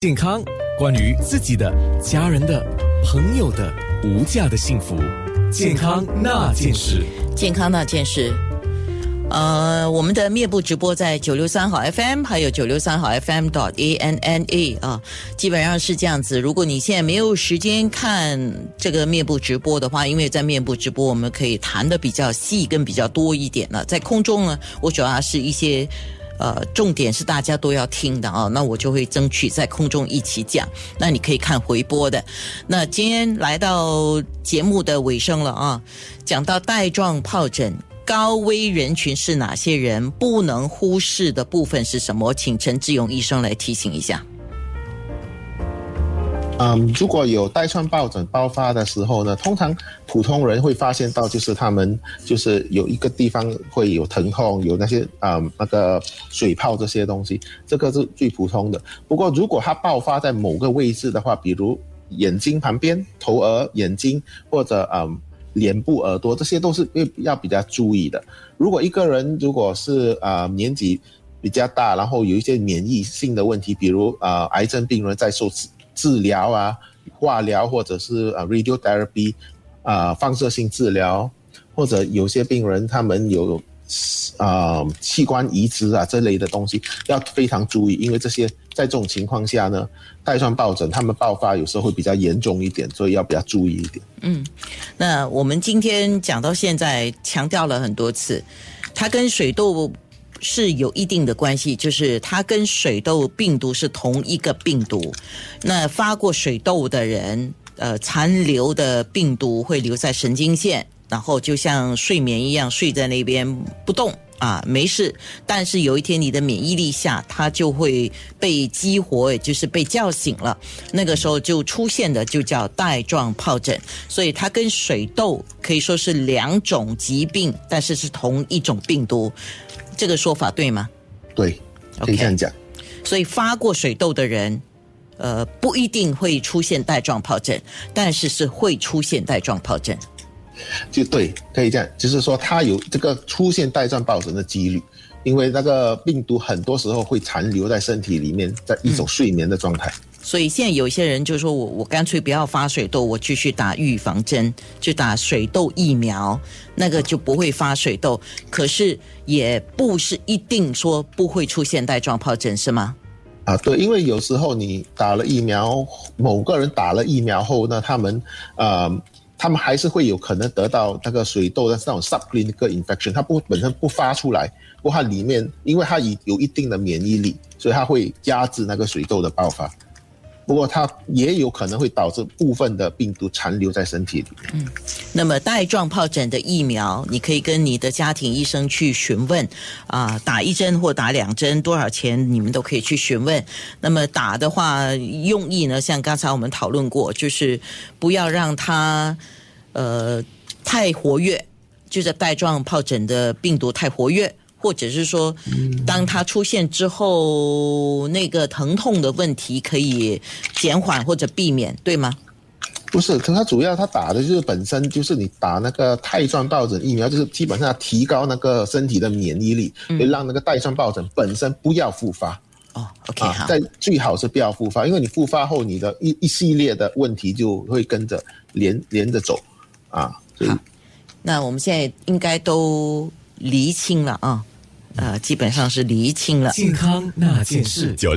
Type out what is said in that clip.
健康，关于自己的、家人的、朋友的无价的幸福，健康那件事。健康那件事，呃，我们的面部直播在九六三号 FM，还有九六三号 FM dot A N N A 啊，基本上是这样子。如果你现在没有时间看这个面部直播的话，因为在面部直播我们可以谈的比较细跟比较多一点了。在空中呢，我主要是一些。呃，重点是大家都要听的啊，那我就会争取在空中一起讲。那你可以看回播的。那今天来到节目的尾声了啊，讲到带状疱疹高危人群是哪些人，不能忽视的部分是什么？请陈志勇医生来提醒一下。嗯，如果有带状疱疹爆发的时候呢，通常普通人会发现到，就是他们就是有一个地方会有疼痛，有那些啊那个水泡这些东西，这个是最普通的。不过如果它爆发在某个位置的话，比如眼睛旁边、头额、眼睛或者嗯脸部、耳朵，这些都是要比较注意的。如果一个人如果是啊年纪比较大，然后有一些免疫性的问题，比如啊癌症病人在受治疗啊，化疗或者是呃 radiotherapy，啊放射性治疗，或者有些病人他们有啊器官移植啊这类的东西，要非常注意，因为这些在这种情况下呢，带状疱疹他们爆发有时候会比较严重一点，所以要比较注意一点。嗯，那我们今天讲到现在强调了很多次，它跟水痘。是有一定的关系，就是它跟水痘病毒是同一个病毒。那发过水痘的人，呃，残留的病毒会留在神经线，然后就像睡眠一样睡在那边不动啊，没事。但是有一天你的免疫力下，它就会被激活，也就是被叫醒了。那个时候就出现的就叫带状疱疹。所以它跟水痘可以说是两种疾病，但是是同一种病毒。这个说法对吗？对，可以这样讲。所以发过水痘的人，呃，不一定会出现带状疱疹，但是是会出现带状疱疹。就对，可以这样，就是说它有这个出现带状疱疹的几率，因为那个病毒很多时候会残留在身体里面，在一种睡眠的状态。所以现在有些人就说我我干脆不要发水痘，我继续打预防针，就打水痘疫苗，那个就不会发水痘。可是也不是一定说不会出现带状疱疹，是吗？啊，对，因为有时候你打了疫苗，某个人打了疫苗后，那他们呃，他们还是会有可能得到那个水痘的那种 subclinical infection，它不本身不发出来，不过它里面因为它已有一定的免疫力，所以它会压制那个水痘的爆发。不过它也有可能会导致部分的病毒残留在身体里面。嗯，那么带状疱疹的疫苗，你可以跟你的家庭医生去询问，啊，打一针或打两针多少钱，你们都可以去询问。那么打的话，用意呢，像刚才我们讨论过，就是不要让它呃太活跃，就是带状疱疹的病毒太活跃。或者是说，当它出现之后，那个疼痛的问题可以减缓或者避免，对吗？不是，可它主要它打的就是本身就是你打那个带状疱疹疫苗，就是基本上提高那个身体的免疫力，会让那个带状疱疹本身不要复发。哦，OK，好。在最好是不要复发，因为你复发后，你的一一系列的问题就会跟着连连着走。啊，好。那我们现在应该都厘清了啊。呃，基本上是厘清了健康那件事。九六。